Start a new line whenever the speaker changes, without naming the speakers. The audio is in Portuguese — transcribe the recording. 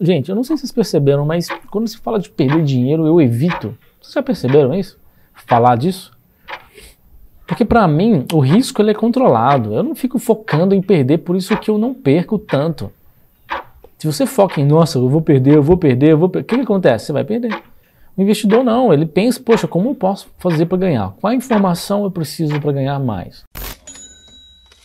Gente, eu não sei se vocês perceberam, mas quando se fala de perder dinheiro, eu evito. Vocês já perceberam isso? Falar disso? Porque para mim, o risco ele é controlado. Eu não fico focando em perder, por isso que eu não perco tanto. Se você foca em, nossa, eu vou perder, eu vou perder, eu vou perder, o que, que acontece? Você vai perder. O investidor não, ele pensa, poxa, como eu posso fazer para ganhar? Qual informação eu preciso para ganhar mais?